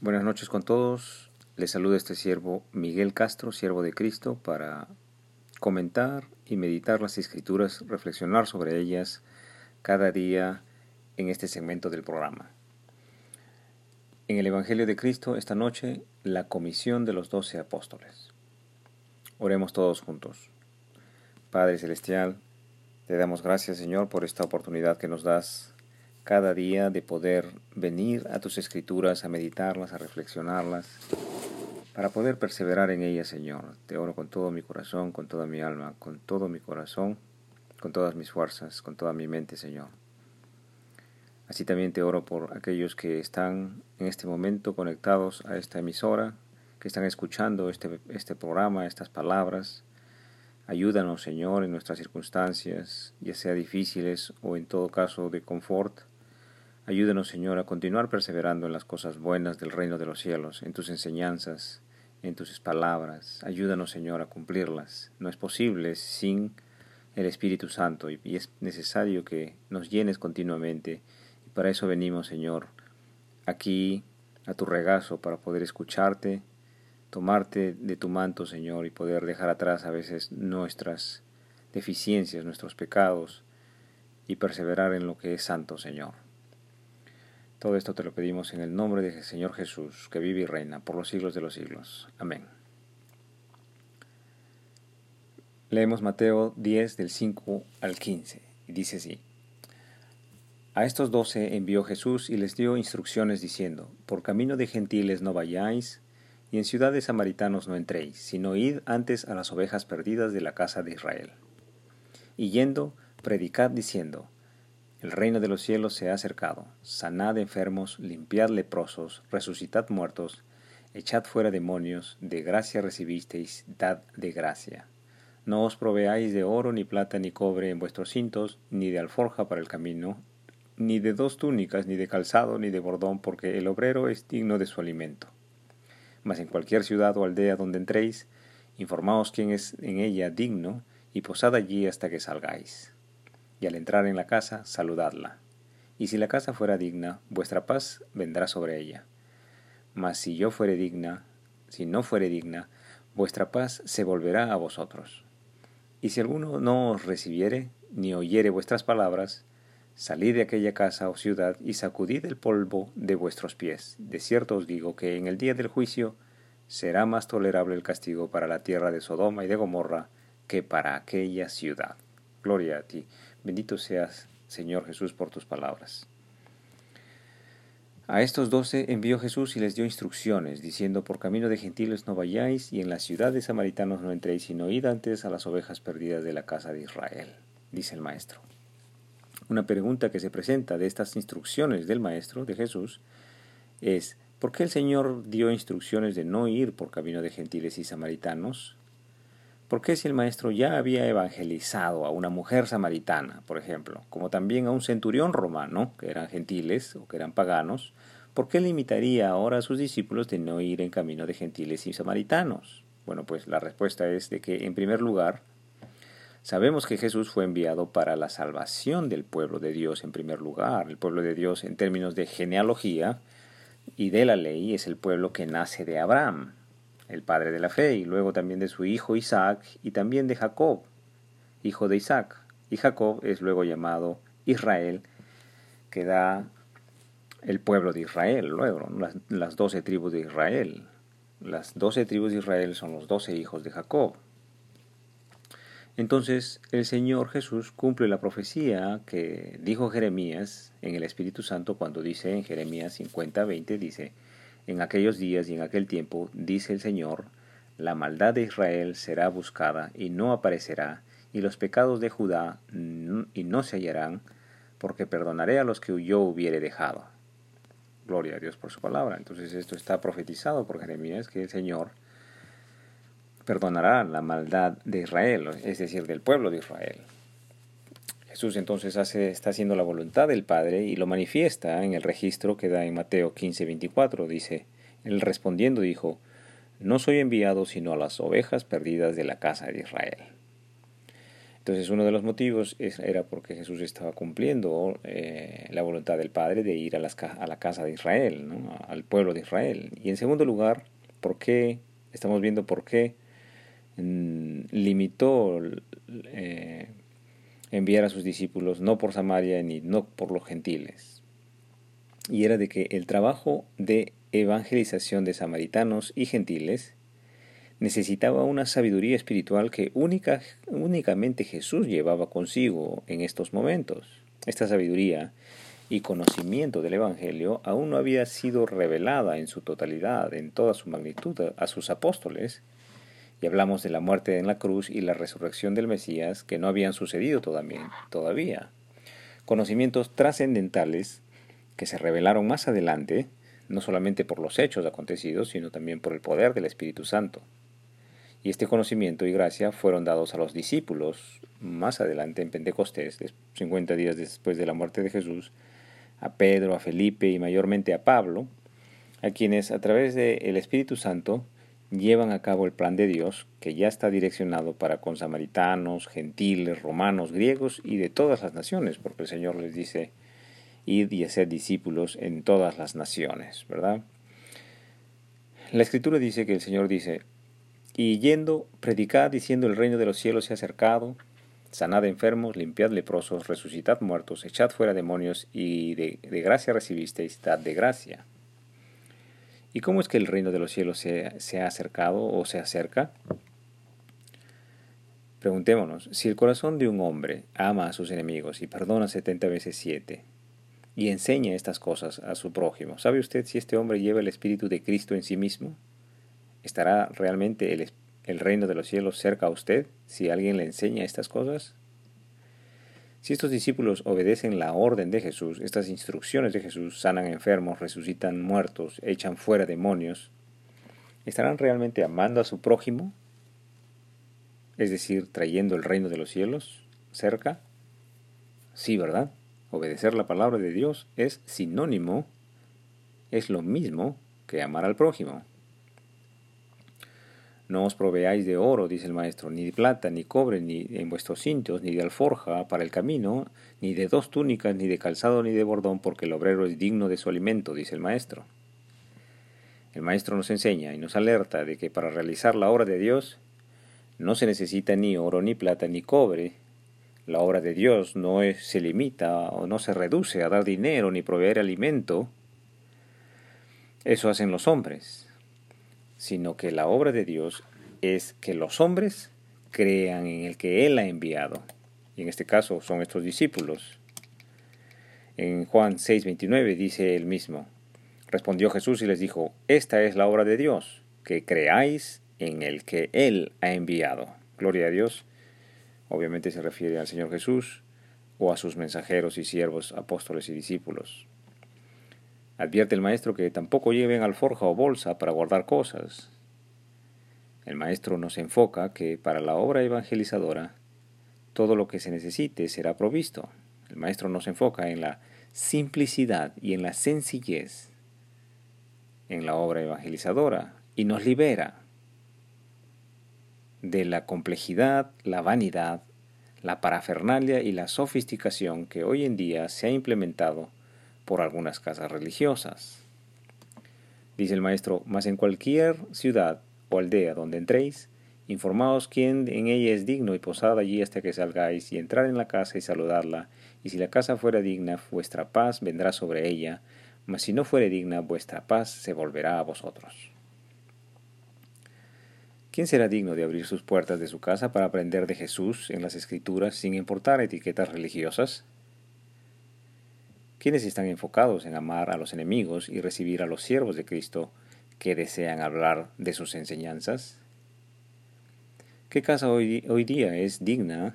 Buenas noches con todos. Les saluda este siervo Miguel Castro, siervo de Cristo, para comentar y meditar las escrituras, reflexionar sobre ellas cada día en este segmento del programa. En el Evangelio de Cristo esta noche, la comisión de los doce apóstoles. Oremos todos juntos. Padre Celestial, te damos gracias Señor por esta oportunidad que nos das cada día de poder venir a tus escrituras, a meditarlas, a reflexionarlas, para poder perseverar en ellas, Señor. Te oro con todo mi corazón, con toda mi alma, con todo mi corazón, con todas mis fuerzas, con toda mi mente, Señor. Así también te oro por aquellos que están en este momento conectados a esta emisora, que están escuchando este, este programa, estas palabras. Ayúdanos, Señor, en nuestras circunstancias, ya sea difíciles o en todo caso de confort. Ayúdanos, Señor, a continuar perseverando en las cosas buenas del reino de los cielos, en tus enseñanzas, en tus palabras. Ayúdanos, Señor, a cumplirlas. No es posible sin el Espíritu Santo y es necesario que nos llenes continuamente. Y para eso venimos, Señor, aquí a tu regazo para poder escucharte, tomarte de tu manto, Señor, y poder dejar atrás a veces nuestras deficiencias, nuestros pecados, y perseverar en lo que es santo, Señor. Todo esto te lo pedimos en el nombre del Señor Jesús, que vive y reina por los siglos de los siglos. Amén. Leemos Mateo 10 del 5 al 15 y dice así. A estos doce envió Jesús y les dio instrucciones diciendo, Por camino de gentiles no vayáis, y en ciudades samaritanos no entréis, sino id antes a las ovejas perdidas de la casa de Israel. Y yendo, predicad diciendo, el reino de los cielos se ha acercado. Sanad enfermos, limpiad leprosos, resucitad muertos, echad fuera demonios, de gracia recibisteis, dad de gracia. No os proveáis de oro, ni plata, ni cobre en vuestros cintos, ni de alforja para el camino, ni de dos túnicas, ni de calzado, ni de bordón, porque el obrero es digno de su alimento. Mas en cualquier ciudad o aldea donde entréis, informaos quién es en ella digno, y posad allí hasta que salgáis y al entrar en la casa saludadla. Y si la casa fuera digna, vuestra paz vendrá sobre ella. Mas si yo fuere digna, si no fuere digna, vuestra paz se volverá a vosotros. Y si alguno no os recibiere, ni oyere vuestras palabras, salid de aquella casa o ciudad y sacudid el polvo de vuestros pies. De cierto os digo que en el día del juicio será más tolerable el castigo para la tierra de Sodoma y de Gomorra que para aquella ciudad. Gloria a ti. Bendito seas, Señor Jesús, por tus palabras. A estos doce envió Jesús y les dio instrucciones, diciendo, por camino de gentiles no vayáis, y en las ciudades samaritanos no entréis, sino id antes a las ovejas perdidas de la casa de Israel, dice el Maestro. Una pregunta que se presenta de estas instrucciones del Maestro, de Jesús, es, ¿por qué el Señor dio instrucciones de no ir por camino de gentiles y samaritanos? ¿Por qué si el maestro ya había evangelizado a una mujer samaritana, por ejemplo, como también a un centurión romano, que eran gentiles o que eran paganos, ¿por qué limitaría ahora a sus discípulos de no ir en camino de gentiles y samaritanos? Bueno, pues la respuesta es de que, en primer lugar, sabemos que Jesús fue enviado para la salvación del pueblo de Dios en primer lugar. El pueblo de Dios en términos de genealogía y de la ley es el pueblo que nace de Abraham el padre de la fe, y luego también de su hijo Isaac, y también de Jacob, hijo de Isaac. Y Jacob es luego llamado Israel, que da el pueblo de Israel, luego, las, doce tribus de Israel. Las doce tribus de Israel son los doce hijos de Jacob. Entonces el Señor Jesús cumple la profecía que dijo Jeremías en el Espíritu Santo cuando dice en Jeremías 50, 20, dice, en aquellos días y en aquel tiempo, dice el Señor, la maldad de Israel será buscada y no aparecerá, y los pecados de Judá y no se hallarán, porque perdonaré a los que yo hubiere dejado. Gloria a Dios por su palabra. Entonces esto está profetizado por Jeremías, que el Señor perdonará la maldad de Israel, es decir, del pueblo de Israel. Jesús entonces hace, está haciendo la voluntad del Padre y lo manifiesta en el registro que da en Mateo 15, 24. Dice, él respondiendo dijo, no soy enviado sino a las ovejas perdidas de la casa de Israel. Entonces uno de los motivos era porque Jesús estaba cumpliendo eh, la voluntad del Padre de ir a, a la casa de Israel, al pueblo de Israel. Y en segundo lugar, ¿por qué? Estamos viendo por qué mm, limitó eh, enviar a sus discípulos no por Samaria ni no por los gentiles. Y era de que el trabajo de evangelización de samaritanos y gentiles necesitaba una sabiduría espiritual que única, únicamente Jesús llevaba consigo en estos momentos. Esta sabiduría y conocimiento del Evangelio aún no había sido revelada en su totalidad, en toda su magnitud, a sus apóstoles, y hablamos de la muerte en la cruz y la resurrección del Mesías que no habían sucedido todavía. Conocimientos trascendentales que se revelaron más adelante, no solamente por los hechos acontecidos, sino también por el poder del Espíritu Santo. Y este conocimiento y gracia fueron dados a los discípulos más adelante en Pentecostés, 50 días después de la muerte de Jesús, a Pedro, a Felipe y mayormente a Pablo, a quienes a través del Espíritu Santo llevan a cabo el plan de Dios que ya está direccionado para con samaritanos, gentiles, romanos, griegos y de todas las naciones, porque el Señor les dice, id y ser discípulos en todas las naciones, ¿verdad? La Escritura dice que el Señor dice, y yendo, predicad diciendo el reino de los cielos se ha acercado, sanad enfermos, limpiad leprosos, resucitad muertos, echad fuera demonios, y de, gracia recibisteis, dad de gracia. ¿Y cómo es que el reino de los cielos se, ha acercado o se acerca? Preguntémonos, si el corazón de un hombre ama a sus enemigos y perdona setenta veces siete, y enseña estas cosas a su prójimo, ¿sabe usted si este hombre lleva el Espíritu de Cristo en sí mismo? ¿Estará realmente el reino de los cielos cerca a usted si alguien le enseña estas cosas? Si estos discípulos obedecen la orden de Jesús, estas instrucciones de Jesús, sanan enfermos, resucitan muertos, echan fuera demonios, ¿estarán realmente amando a su prójimo? Es decir, trayendo el reino de los cielos cerca. Sí, ¿verdad? Obedecer la palabra de Dios es sinónimo, es lo mismo que amar al prójimo. No os proveáis de oro, dice el maestro, ni de plata, ni cobre, ni en vuestros cintos, ni de alforja para el camino, ni de dos túnicas, ni de calzado, ni de bordón, porque el obrero es digno de su alimento, dice el maestro. El maestro nos enseña y nos alerta de que para realizar la obra de Dios no se necesita ni oro, ni plata, ni cobre. La obra de Dios no se limita o no se reduce a dar dinero ni proveer alimento. Eso hacen los hombres sino que la obra de Dios es que los hombres crean en el que Él ha enviado. Y en este caso son estos discípulos. En Juan 6:29 dice él mismo, respondió Jesús y les dijo, esta es la obra de Dios, que creáis en el que Él ha enviado. Gloria a Dios. Obviamente se refiere al Señor Jesús o a sus mensajeros y siervos, apóstoles y discípulos. Advierte el maestro que tampoco lleven alforja o bolsa para guardar cosas. El maestro nos enfoca que para la obra evangelizadora todo lo que se necesite será provisto. El maestro nos enfoca en la simplicidad y en la sencillez en la obra evangelizadora y nos libera de la complejidad, la vanidad, la parafernalia y la sofisticación que hoy en día se ha implementado por algunas casas religiosas. Dice el maestro, mas en cualquier ciudad o aldea donde entréis, informaos quién en ella es digno y posad allí hasta que salgáis y entrar en la casa y saludarla, y si la casa fuera digna, vuestra paz vendrá sobre ella, mas si no fuere digna, vuestra paz se volverá a vosotros. ¿Quién será digno de abrir sus puertas de su casa para aprender de Jesús en las Escrituras sin importar etiquetas religiosas? Quienes están enfocados en amar a los enemigos y recibir a los siervos de Cristo que desean hablar de sus enseñanzas? ¿Qué casa hoy, hoy día es digna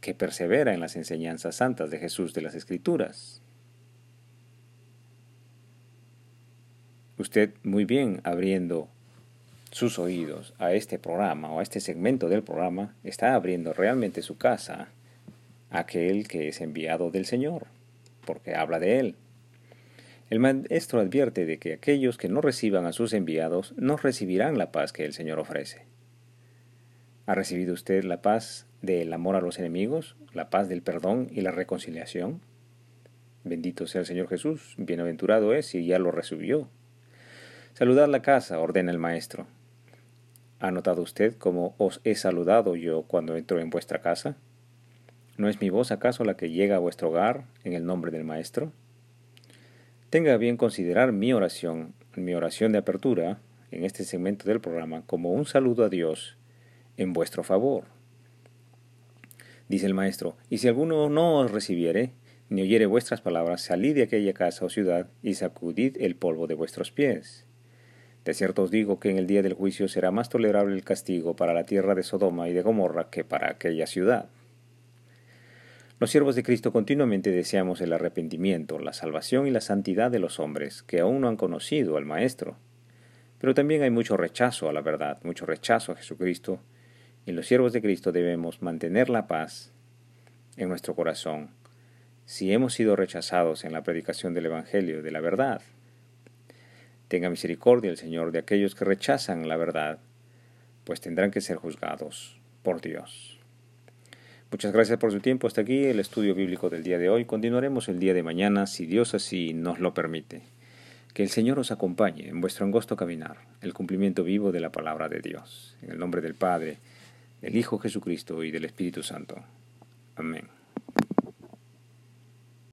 que persevera en las enseñanzas santas de Jesús de las Escrituras? Usted muy bien abriendo sus oídos a este programa o a este segmento del programa, está abriendo realmente su casa a aquel que es enviado del Señor porque habla de él. El maestro advierte de que aquellos que no reciban a sus enviados no recibirán la paz que el Señor ofrece. ¿Ha recibido usted la paz del amor a los enemigos, la paz del perdón y la reconciliación? Bendito sea el Señor Jesús, bienaventurado es y ya lo recibió. Saludad la casa, ordena el Maestro. ¿Ha notado usted cómo os he saludado yo cuando entro en vuestra casa? ¿No es mi voz acaso la que llega a vuestro hogar en el nombre del Maestro? Tenga bien considerar mi oración, mi oración de apertura, en este segmento del programa, como un saludo a Dios en vuestro favor. Dice el maestro, y si alguno no os recibiere, ni oyere vuestras palabras, salid de aquella casa o ciudad y sacudid el polvo de vuestros pies. De cierto os digo que en el día del juicio será más tolerable el castigo para la tierra de Sodoma y de Gomorra que para aquella ciudad. Los siervos de Cristo continuamente deseamos el arrepentimiento, la salvación y la santidad de los hombres que aún no han conocido al Maestro. Pero también hay mucho rechazo a la verdad, mucho rechazo a Jesucristo y los siervos de Cristo debemos mantener la paz en nuestro corazón si hemos sido rechazados en la predicación del Evangelio de la verdad. Tenga misericordia el Señor de aquellos que rechazan la verdad, pues tendrán que ser juzgados por Dios. Muchas gracias por su tiempo. Hasta aquí el estudio bíblico del día de hoy. Continuaremos el día de mañana, si Dios así nos lo permite. Que el Señor os acompañe en vuestro angosto caminar, el cumplimiento vivo de la palabra de Dios. En el nombre del Padre, del Hijo Jesucristo y del Espíritu Santo. Amén.